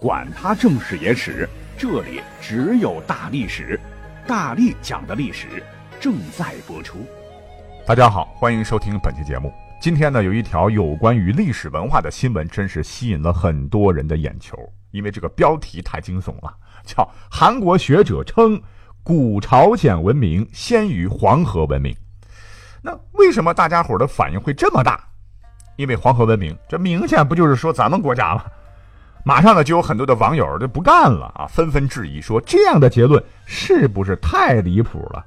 管他正史野史。这里只有大历史，大力讲的历史正在播出。大家好，欢迎收听本期节目。今天呢，有一条有关于历史文化的新闻，真是吸引了很多人的眼球，因为这个标题太惊悚了，叫“韩国学者称古朝鲜文明先于黄河文明”。那为什么大家伙的反应会这么大？因为黄河文明，这明显不就是说咱们国家吗？马上呢，就有很多的网友就不干了啊，纷纷质疑说这样的结论是不是太离谱了？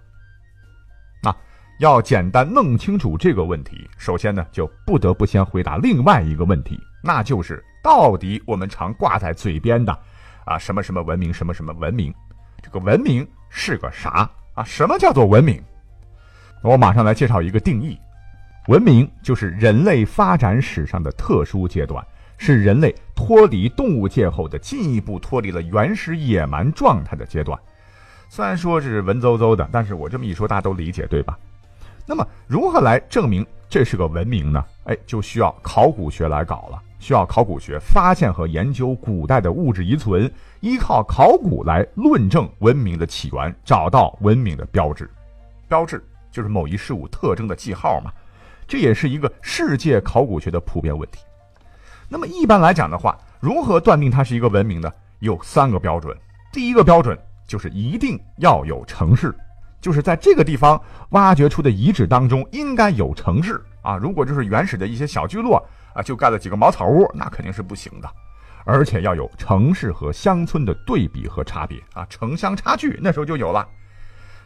那要简单弄清楚这个问题，首先呢，就不得不先回答另外一个问题，那就是到底我们常挂在嘴边的啊什么什么文明，什么什么文明，这个文明是个啥啊？什么叫做文明？我马上来介绍一个定义：文明就是人类发展史上的特殊阶段。是人类脱离动物界后的进一步脱离了原始野蛮状态的阶段。虽然说是文绉绉的，但是我这么一说，大家都理解，对吧？那么，如何来证明这是个文明呢？哎，就需要考古学来搞了。需要考古学发现和研究古代的物质遗存，依靠考古来论证文明的起源，找到文明的标志。标志就是某一事物特征的记号嘛。这也是一个世界考古学的普遍问题。那么一般来讲的话，如何断定它是一个文明呢？有三个标准。第一个标准就是一定要有城市，就是在这个地方挖掘出的遗址当中应该有城市啊。如果就是原始的一些小聚落啊，就盖了几个茅草屋，那肯定是不行的。而且要有城市和乡村的对比和差别啊，城乡差距那时候就有了。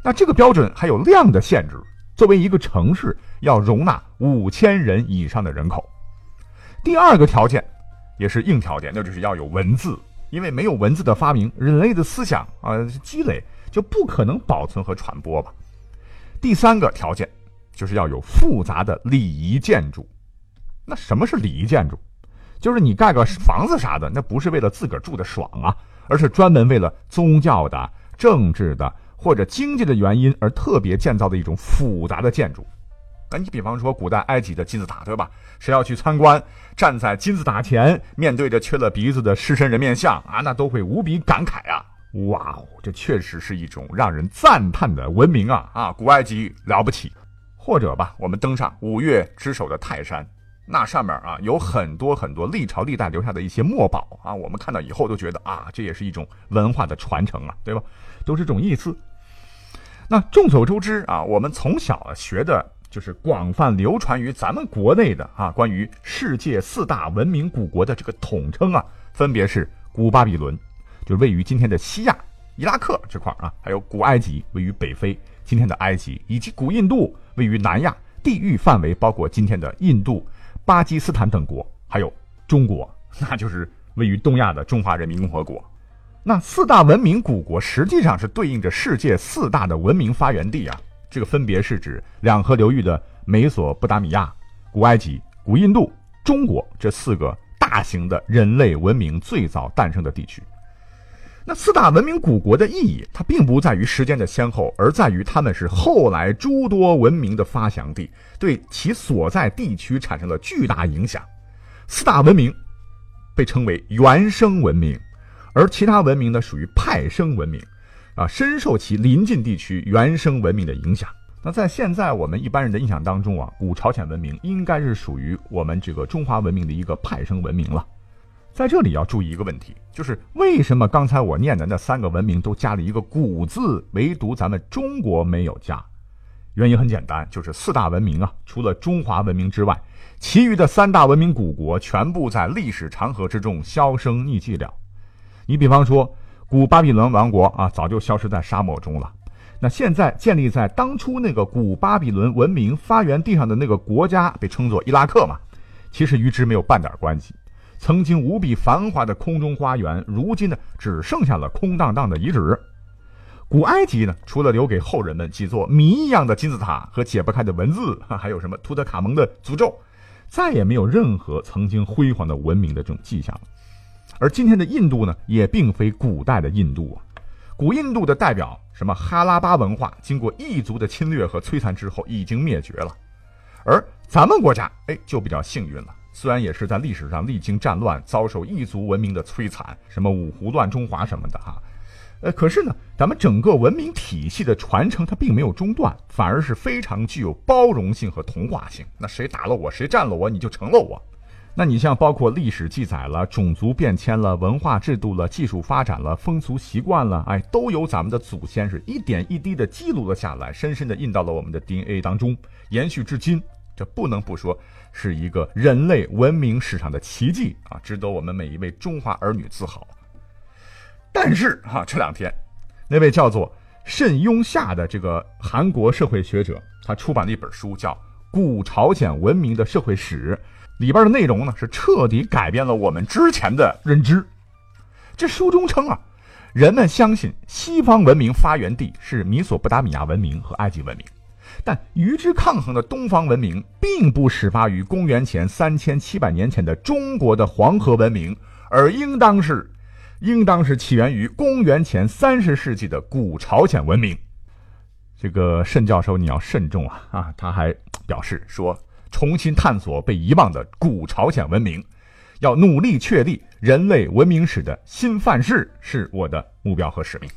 那这个标准还有量的限制，作为一个城市要容纳五千人以上的人口。第二个条件，也是硬条件，那就是要有文字，因为没有文字的发明，人类的思想啊积累就不可能保存和传播吧。第三个条件，就是要有复杂的礼仪建筑。那什么是礼仪建筑？就是你盖个房子啥的，那不是为了自个儿住的爽啊，而是专门为了宗教的、政治的或者经济的原因而特别建造的一种复杂的建筑。那你比方说古代埃及的金字塔，对吧？谁要去参观，站在金字塔前，面对着缺了鼻子的狮身人面像啊，那都会无比感慨啊！哇哦，这确实是一种让人赞叹的文明啊！啊，古埃及了不起。或者吧，我们登上五岳之首的泰山，那上面啊有很多很多历朝历代留下的一些墨宝啊，我们看到以后都觉得啊，这也是一种文化的传承啊，对吧？都是这种意思。那众所周知啊，我们从小学的。就是广泛流传于咱们国内的啊，关于世界四大文明古国的这个统称啊，分别是古巴比伦，就位于今天的西亚、伊拉克这块啊，还有古埃及位于北非，今天的埃及，以及古印度位于南亚，地域范围包括今天的印度、巴基斯坦等国，还有中国，那就是位于东亚的中华人民共和国。那四大文明古国实际上是对应着世界四大的文明发源地啊。这个分别是指两河流域的美索不达米亚、古埃及、古印度、中国这四个大型的人类文明最早诞生的地区。那四大文明古国的意义，它并不在于时间的先后，而在于他们是后来诸多文明的发祥地，对其所在地区产生了巨大影响。四大文明被称为原生文明，而其他文明呢属于派生文明。啊，深受其邻近地区原生文明的影响。那在现在我们一般人的印象当中啊，古朝鲜文明应该是属于我们这个中华文明的一个派生文明了。在这里要注意一个问题，就是为什么刚才我念的那三个文明都加了一个“古”字，唯独咱们中国没有加？原因很简单，就是四大文明啊，除了中华文明之外，其余的三大文明古国全部在历史长河之中销声匿迹了。你比方说。古巴比伦王国啊，早就消失在沙漠中了。那现在建立在当初那个古巴比伦文明发源地上的那个国家，被称作伊拉克嘛，其实与之没有半点关系。曾经无比繁华的空中花园，如今呢，只剩下了空荡荡的遗址。古埃及呢，除了留给后人们几座谜一样的金字塔和解不开的文字，还有什么图特卡蒙的诅咒，再也没有任何曾经辉煌的文明的这种迹象了。而今天的印度呢，也并非古代的印度啊。古印度的代表什么哈拉巴文化，经过异族的侵略和摧残之后，已经灭绝了。而咱们国家，哎，就比较幸运了。虽然也是在历史上历经战乱，遭受异族文明的摧残，什么五胡乱中华什么的哈，呃，可是呢，咱们整个文明体系的传承它并没有中断，反而是非常具有包容性和同化性。那谁打了我，谁占了我，你就成了我。那你像包括历史记载了、种族变迁了、文化制度了、技术发展了、风俗习惯了，哎，都由咱们的祖先是一点一滴的记录了下来，深深的印到了我们的 DNA 当中，延续至今。这不能不说是一个人类文明史上的奇迹啊，值得我们每一位中华儿女自豪。但是哈，这两天那位叫做慎雍夏的这个韩国社会学者，他出版了一本书，叫《古朝鲜文明的社会史》，里边的内容呢是彻底改变了我们之前的认知。这书中称啊，人们相信西方文明发源地是米索不达米亚文明和埃及文明。但与之抗衡的东方文明，并不始发于公元前三千七百年前的中国的黄河文明，而应当是，应当是起源于公元前三十世纪的古朝鲜文明。这个慎教授你要慎重啊啊！他还表示说，重新探索被遗忘的古朝鲜文明，要努力确立人类文明史的新范式，是我的目标和使命。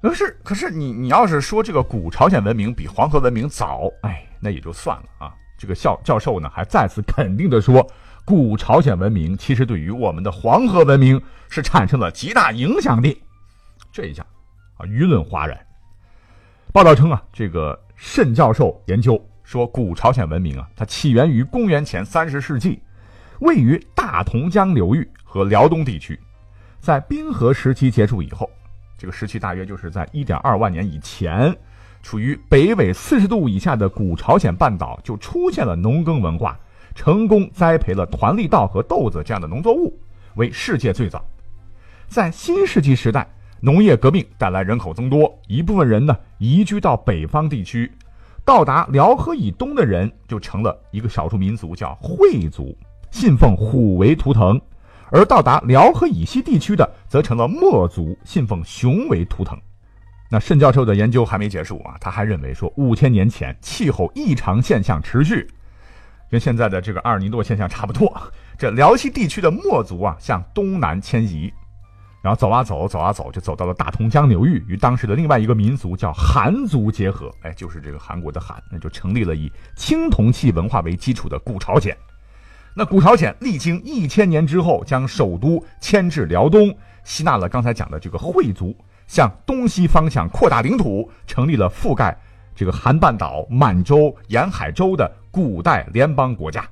可是，可是你你要是说这个古朝鲜文明比黄河文明早，哎，那也就算了啊。这个教教授呢还再次肯定的说，古朝鲜文明其实对于我们的黄河文明是产生了极大影响的。这一下啊，舆论哗然。报道称啊，这个慎教授研究说，古朝鲜文明啊，它起源于公元前三十世纪，位于大同江流域和辽东地区，在冰河时期结束以后。这个时期大约就是在一点二万年以前，处于北纬四十度以下的古朝鲜半岛就出现了农耕文化，成功栽培了团粒稻和豆子这样的农作物，为世界最早。在新世纪时代，农业革命带来人口增多，一部分人呢移居到北方地区，到达辽河以东的人就成了一个少数民族，叫惠族，信奉虎为图腾。而到达辽河以西地区的，则成了墨族，信奉熊为图腾。那慎教授的研究还没结束啊，他还认为说，五千年前气候异常现象持续，跟现在的这个阿尔尼诺现象差不多。这辽西地区的墨族啊，向东南迁移，然后走啊走，走啊走，就走到了大同江流域，与当时的另外一个民族叫韩族结合，哎，就是这个韩国的韩，那就成立了以青铜器文化为基础的古朝鲜。那古朝鲜历经一千年之后，将首都迁至辽东，吸纳了刚才讲的这个惠族，向东西方向扩大领土，成立了覆盖这个韩半岛、满洲、沿海州的古代联邦国家。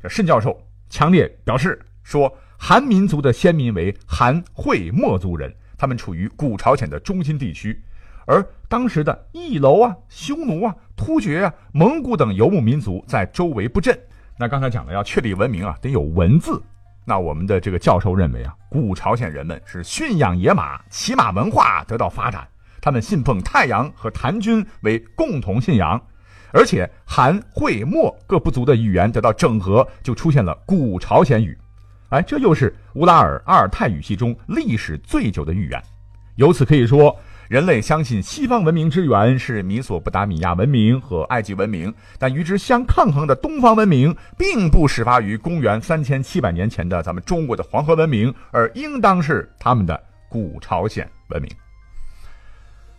这慎教授强烈表示说，韩民族的先民为韩惠墨族人，他们处于古朝鲜的中心地区，而当时的义楼啊、匈奴啊、突厥啊、蒙古等游牧民族在周围布阵。那刚才讲了，要确立文明啊，得有文字。那我们的这个教授认为啊，古朝鲜人们是驯养野马、骑马文化得到发展，他们信奉太阳和檀君为共同信仰，而且韩、惠、墨各部族的语言得到整合，就出现了古朝鲜语。哎，这又是乌拉尔阿尔泰语系中历史最久的语言。由此可以说。人类相信西方文明之源是米索不达米亚文明和埃及文明，但与之相抗衡的东方文明并不始发于公元三千七百年前的咱们中国的黄河文明，而应当是他们的古朝鲜文明。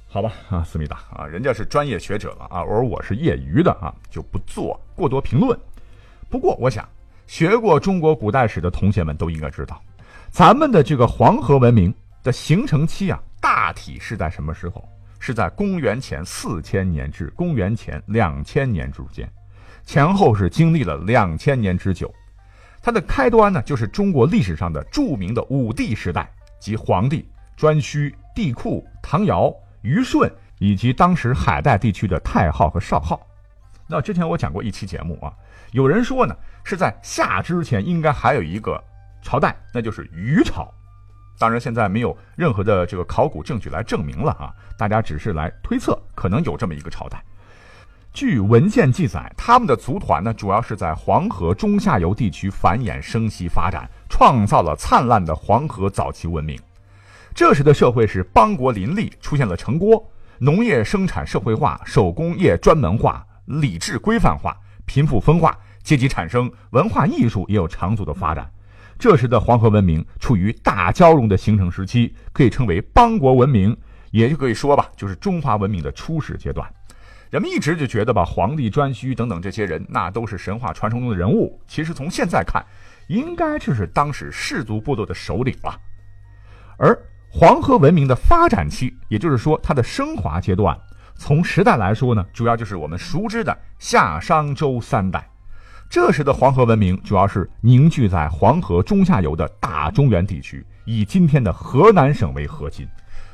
好吧，啊，思密达啊，人家是专业学者了啊，而我是业余的啊，就不做过多评论。不过，我想学过中国古代史的同学们都应该知道，咱们的这个黄河文明的形成期啊。大体是在什么时候？是在公元前四千年至公元前两千年之间，前后是经历了两千年之久。它的开端呢，就是中国历史上的著名的五帝时代，即黄帝、颛顼、帝喾、唐尧、虞舜，以及当时海带地区的太昊和少昊。那之前我讲过一期节目啊，有人说呢，是在夏之前应该还有一个朝代，那就是虞朝。当然，现在没有任何的这个考古证据来证明了啊，大家只是来推测，可能有这么一个朝代。据文献记载，他们的族团呢，主要是在黄河中下游地区繁衍生息发展，创造了灿烂的黄河早期文明。这时的社会是邦国林立，出现了城郭，农业生产社会化，手工业专门化，礼制规范化，贫富分化，阶级产生，文化艺术也有长足的发展。这时的黄河文明处于大交融的形成时期，可以称为邦国文明，也就可以说吧，就是中华文明的初始阶段。人们一直就觉得吧，皇帝颛顼等等这些人，那都是神话传说中的人物。其实从现在看，应该就是当时氏族部落的首领了。而黄河文明的发展期，也就是说它的升华阶段，从时代来说呢，主要就是我们熟知的夏商周三代。这时的黄河文明主要是凝聚在黄河中下游的大中原地区，以今天的河南省为核心。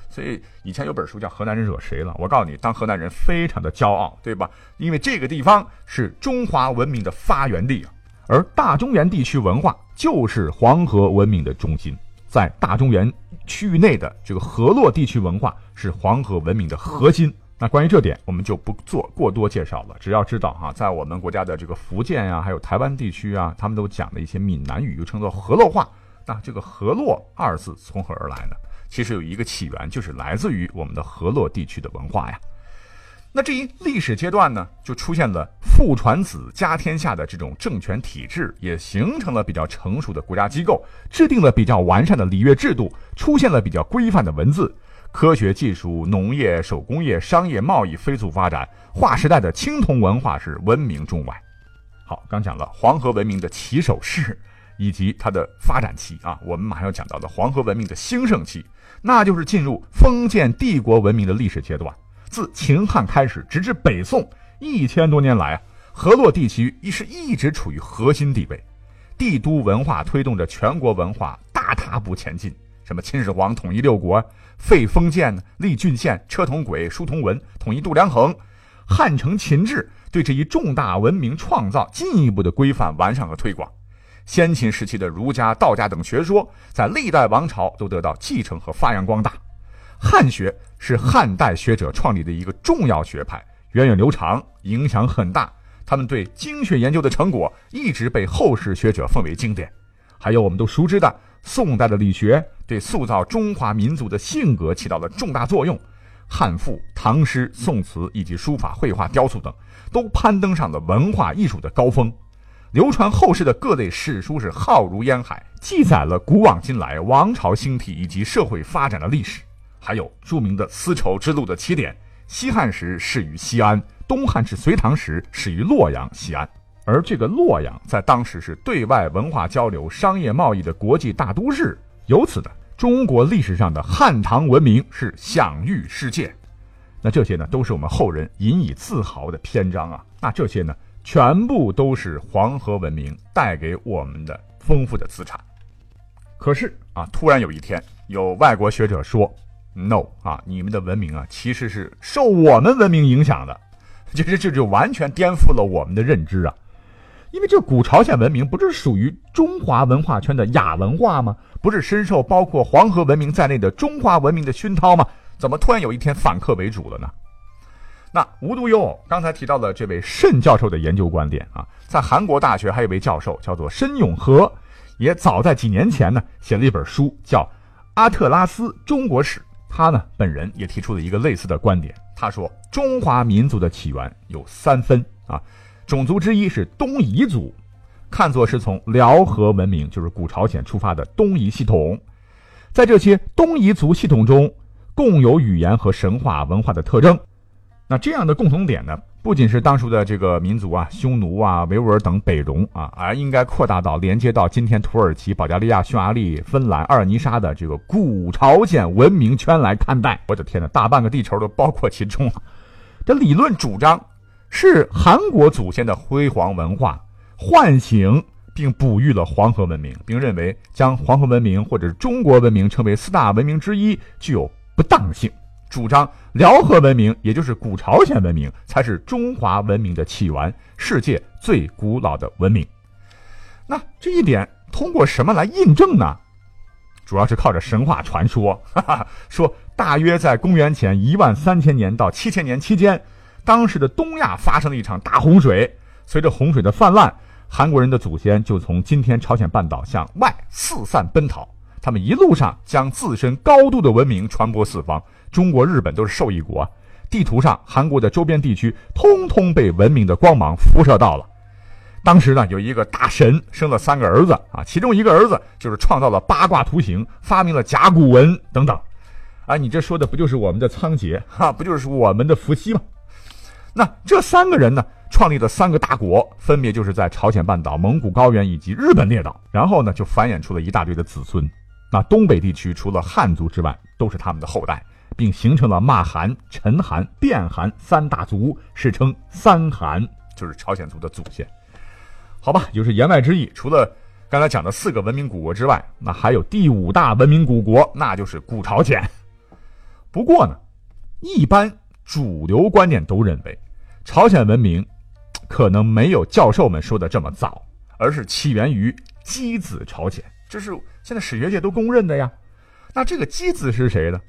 所以以前有本书叫《河南人惹谁了》，我告诉你，当河南人非常的骄傲，对吧？因为这个地方是中华文明的发源地啊，而大中原地区文化就是黄河文明的中心，在大中原区域内的这个河洛地区文化是黄河文明的核心。那关于这点，我们就不做过多介绍了，只要知道哈，在我们国家的这个福建呀，还有台湾地区啊，他们都讲的一些闽南语，又称作河洛话。那这个河洛二字从何而来呢？其实有一个起源，就是来自于我们的河洛地区的文化呀。那这一历史阶段呢，就出现了父传子家天下的这种政权体制，也形成了比较成熟的国家机构，制定了比较完善的礼乐制度，出现了比较规范的文字，科学技术、农业、手工业、商业贸易飞速发展，划时代的青铜文化是闻名中外。好，刚讲了黄河文明的起手式以及它的发展期啊，我们马上要讲到的黄河文明的兴盛期。那就是进入封建帝国文明的历史阶段，自秦汉开始，直至北宋一千多年来啊，河洛地区一是一直处于核心地位，帝都文化推动着全国文化大踏步前进。什么秦始皇统一六国，废封建，立郡县，车同轨，书同文，统一度量衡，汉承秦制，对这一重大文明创造进一步的规范、完善和推广。先秦时期的儒家、道家等学说，在历代王朝都得到继承和发扬光大。汉学是汉代学者创立的一个重要学派，源远流长，影响很大。他们对经学研究的成果，一直被后世学者奉为经典。还有我们都熟知的宋代的理学，对塑造中华民族的性格起到了重大作用。汉赋、唐诗、宋词以及书法、绘画、雕塑等，都攀登上了文化艺术的高峰。流传后世的各类史书是浩如烟海，记载了古往今来王朝兴替以及社会发展的历史。还有著名的丝绸之路的起点，西汉时始于西安，东汉至隋唐时始于洛阳、西安。而这个洛阳在当时是对外文化交流、商业贸易的国际大都市，由此呢，中国历史上的汉唐文明是享誉世界。那这些呢，都是我们后人引以自豪的篇章啊。那这些呢？全部都是黄河文明带给我们的丰富的资产。可是啊，突然有一天，有外国学者说：“No 啊，你们的文明啊，其实是受我们文明影响的。”就是这就完全颠覆了我们的认知啊！因为这古朝鲜文明不是属于中华文化圈的亚文化吗？不是深受包括黄河文明在内的中华文明的熏陶吗？怎么突然有一天反客为主了呢？那无独有偶，刚才提到的这位慎教授的研究观点啊，在韩国大学还有一位教授叫做申永和，也早在几年前呢写了一本书叫《阿特拉斯中国史》。他呢本人也提出了一个类似的观点，他说中华民族的起源有三分啊，种族之一是东夷族，看作是从辽河文明，就是古朝鲜出发的东夷系统，在这些东夷族系统中，共有语言和神话文化的特征。那这样的共同点呢，不仅是当初的这个民族啊，匈奴啊、维吾尔等北戎啊，而应该扩大到连接到今天土耳其、保加利亚、匈牙利、芬兰、阿尔尼沙的这个古朝鲜文明圈来看待。我的天呐，大半个地球都包括其中。这理论主张是韩国祖先的辉煌文化唤醒并哺育了黄河文明，并认为将黄河文明或者中国文明称为四大文明之一具有不当性。主张辽河文明，也就是古朝鲜文明，才是中华文明的起源，世界最古老的文明。那这一点通过什么来印证呢？主要是靠着神话传说，说大约在公元前一万三千年到七千年期间，当时的东亚发生了一场大洪水。随着洪水的泛滥，韩国人的祖先就从今天朝鲜半岛向外四散奔逃。他们一路上将自身高度的文明传播四方，中国、日本都是受益国。地图上，韩国的周边地区通通被文明的光芒辐射到了。当时呢，有一个大神生了三个儿子啊，其中一个儿子就是创造了八卦图形，发明了甲骨文等等。啊，你这说的不就是我们的仓颉哈？不就是我们的伏羲吗？那这三个人呢，创立的三个大国，分别就是在朝鲜半岛、蒙古高原以及日本列岛，然后呢，就繁衍出了一大堆的子孙。那东北地区除了汉族之外，都是他们的后代，并形成了骂韩、陈韩、卞韩三大族，史称三韩，就是朝鲜族的祖先。好吧，就是言外之意，除了刚才讲的四个文明古国之外，那还有第五大文明古国，那就是古朝鲜。不过呢，一般主流观点都认为，朝鲜文明可能没有教授们说的这么早，而是起源于箕子朝鲜。这是现在史学界都公认的呀。那这个箕子是谁呢？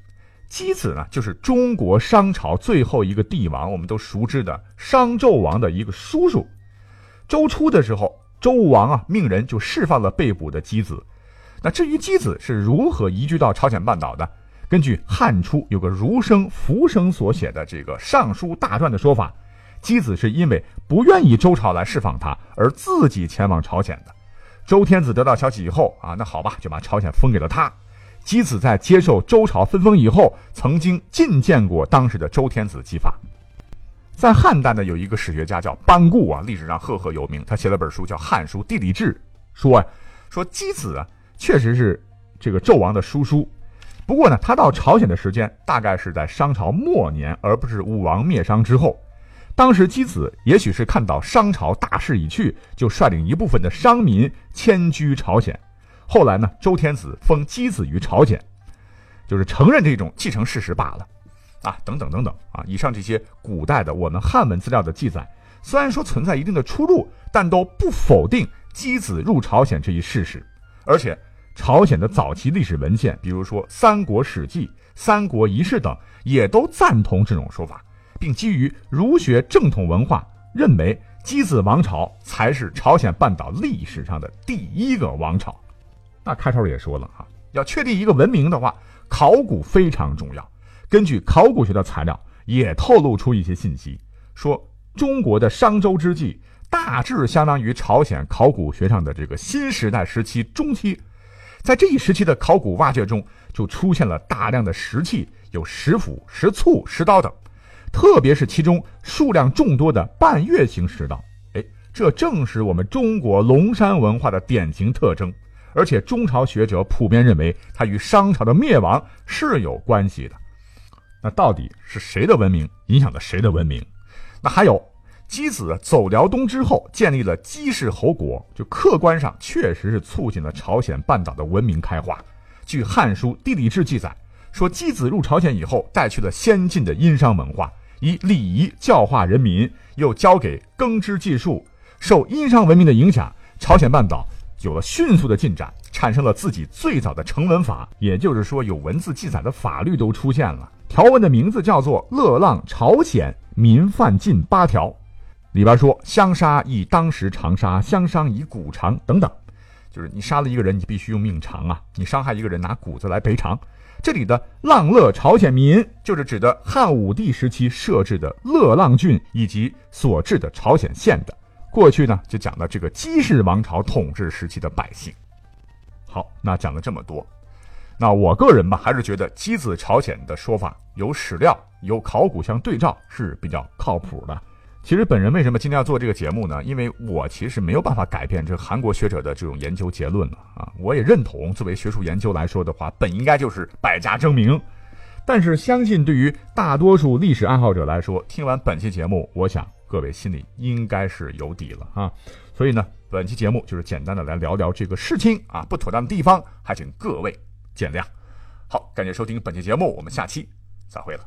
箕子呢，就是中国商朝最后一个帝王，我们都熟知的商纣王的一个叔叔。周初的时候，周武王啊命人就释放了被捕的箕子。那至于箕子是如何移居到朝鲜半岛的，根据汉初有个儒生浮生所写的这个《尚书大传》的说法，箕子是因为不愿意周朝来释放他，而自己前往朝鲜的。周天子得到消息以后啊，那好吧，就把朝鲜封给了他。箕子在接受周朝分封以后，曾经觐见过当时的周天子姬发。在汉代呢，有一个史学家叫班固啊，历史上赫赫有名。他写了本书叫《汉书地理志》，说啊，说箕子啊，确实是这个纣王的叔叔。不过呢，他到朝鲜的时间大概是在商朝末年，而不是武王灭商之后。当时箕子也许是看到商朝大势已去，就率领一部分的商民迁居朝鲜。后来呢，周天子封箕子于朝鲜，就是承认这种继承事实罢了。啊，等等等等啊！以上这些古代的我们汉文资料的记载，虽然说存在一定的出入，但都不否定箕子入朝鲜这一事实。而且，朝鲜的早期历史文献，比如说《三国史记》《三国仪事》等，也都赞同这种说法。并基于儒学正统文化，认为箕子王朝才是朝鲜半岛历史上的第一个王朝。那开头也说了哈，要确定一个文明的话，考古非常重要。根据考古学的材料，也透露出一些信息，说中国的商周之际，大致相当于朝鲜考古学上的这个新时代时期中期。在这一时期的考古挖掘中，就出现了大量的石器，有石斧、石锉、石刀等。特别是其中数量众多的半月形石刀，哎，这正是我们中国龙山文化的典型特征。而且中朝学者普遍认为，它与商朝的灭亡是有关系的。那到底是谁的文明影响了谁的文明？那还有，箕子走辽东之后建立了箕氏侯国，就客观上确实是促进了朝鲜半岛的文明开化。据《汉书地理志》记载。说箕子入朝鲜以后，带去了先进的殷商文化，以礼仪教化人民，又教给耕织技术。受殷商文明的影响，朝鲜半岛有了迅速的进展，产生了自己最早的成文法，也就是说，有文字记载的法律都出现了。条文的名字叫做《乐浪朝鲜民犯禁八条》，里边说相杀以当时长杀，相伤以骨偿等等，就是你杀了一个人，你必须用命偿啊；你伤害一个人，拿谷子来赔偿。这里的浪乐朝鲜民，就是指的汉武帝时期设置的乐浪郡以及所治的朝鲜县的。过去呢，就讲到这个姬氏王朝统治时期的百姓。好，那讲了这么多，那我个人吧，还是觉得箕子朝鲜的说法有史料、有考古相对照是比较靠谱的。其实本人为什么今天要做这个节目呢？因为我其实没有办法改变这韩国学者的这种研究结论了啊！我也认同，作为学术研究来说的话，本应该就是百家争鸣。但是相信对于大多数历史爱好者来说，听完本期节目，我想各位心里应该是有底了啊！所以呢，本期节目就是简单的来聊聊这个事情啊，不妥当的地方还请各位见谅。好，感谢收听本期节目，我们下期再会了。